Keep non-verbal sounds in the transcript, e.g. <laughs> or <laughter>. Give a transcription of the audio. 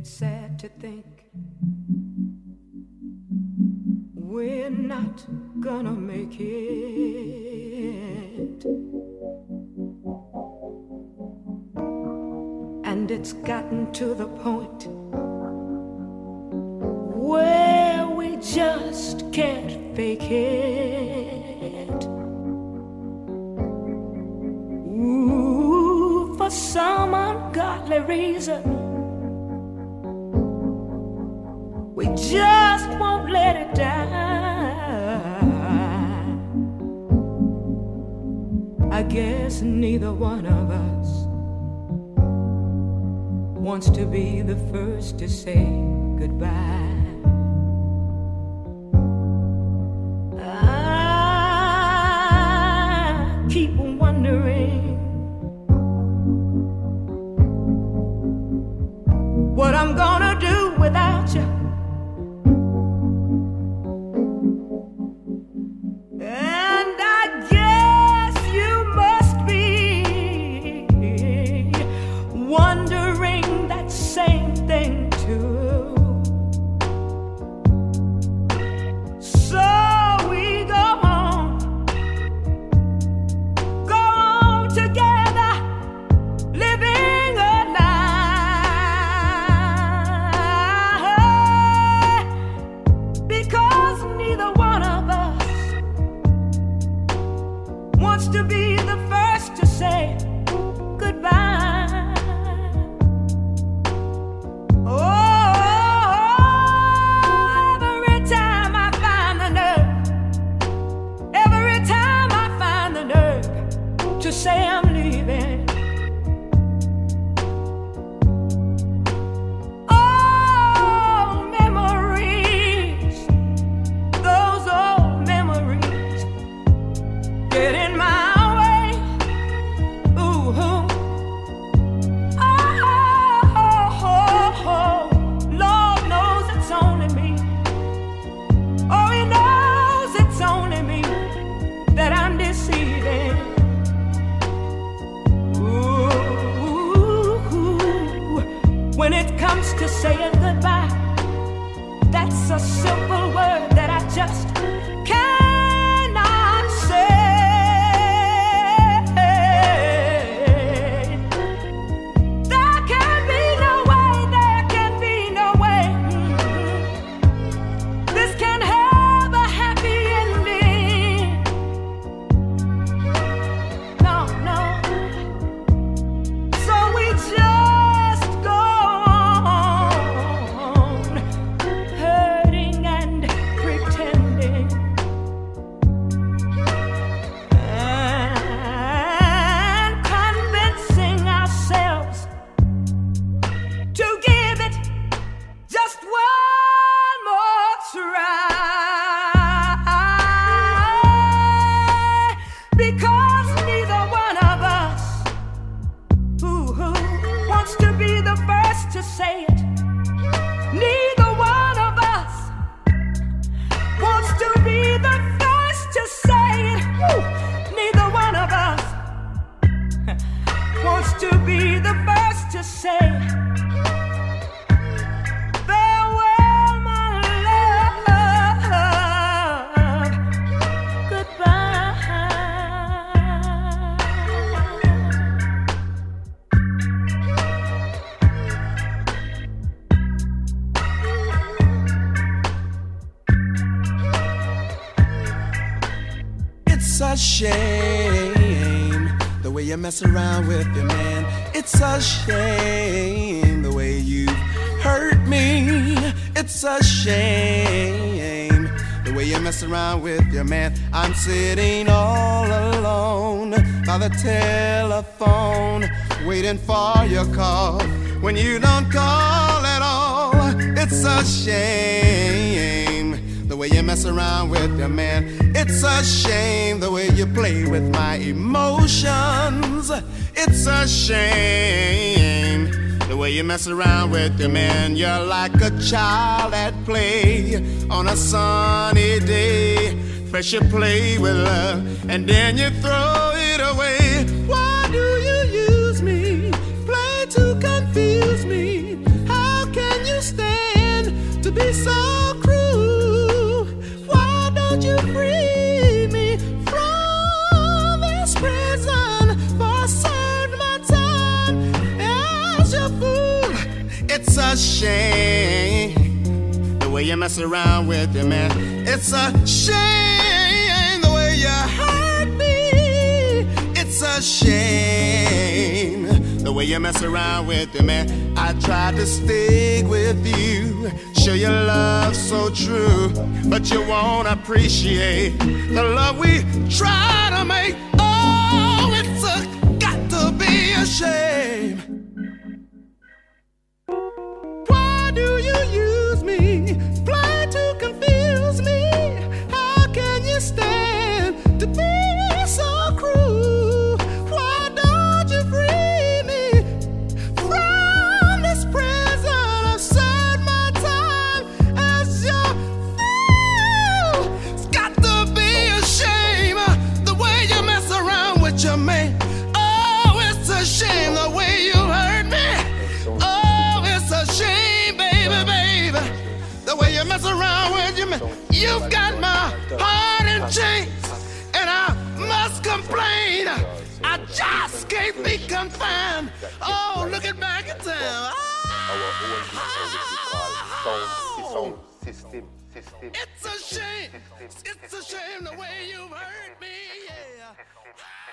it's sad to think we're not gonna make it. And it's gotten to the point where we just can't fake it. Ooh, for some ungodly reason. Let it die. I guess neither one of us wants to be the first to say goodbye. Comes to saying say it. Neither one of us wants to be the first to say it. Neither one of us <laughs> wants to be the first to say farewell, shame the way you mess around with your man. It's a shame the way you hurt me. It's a shame the way you mess around with your man. I'm sitting all alone by the telephone, waiting for your call. When you don't call at all, it's a shame way you mess around with your man. It's a shame the way you play with my emotions. It's a shame the way you mess around with your man. You're like a child at play on a sunny day. First you play with love and then you throw it away. Why do you use me? Play to confuse me. How can It's a shame the way you mess around with your man. It's a shame the way you hurt me. It's a shame the way you mess around with your man. I tried to stick with you, show your love so true, but you won't appreciate the love we try to make. Man. Oh, it's a shame the way you hurt me. Oh, it's a shame, baby, baby. The way you mess around with your man. You've got my heart in chains, and I must complain. I just can't be confined. Oh, looking back at town. Oh, ah. system, System. It's a shame. It's a shame the way you've hurt me. Yeah. Ah,